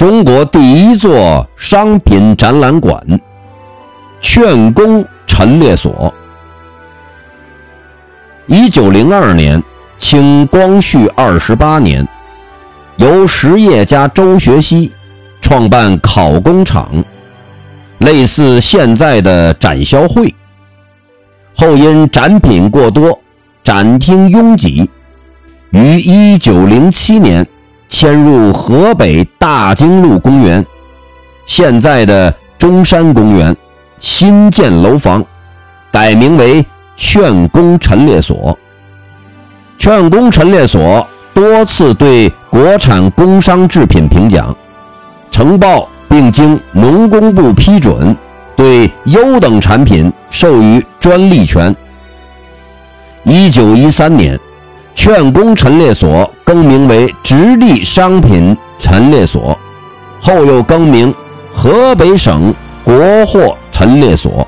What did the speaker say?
中国第一座商品展览馆——劝工陈列所。一九零二年，清光绪二十八年，由实业家周学熙创办考工厂，类似现在的展销会。后因展品过多，展厅拥挤，于一九零七年迁入河北大经路公园（现在的中山公园）新建楼房，改名为。劝工陈列所，劝工陈列所多次对国产工商制品评奖，呈报并经农工部批准，对优等产品授予专利权。一九一三年，劝工陈列所更名为直隶商品陈列所，后又更名河北省国货陈列所。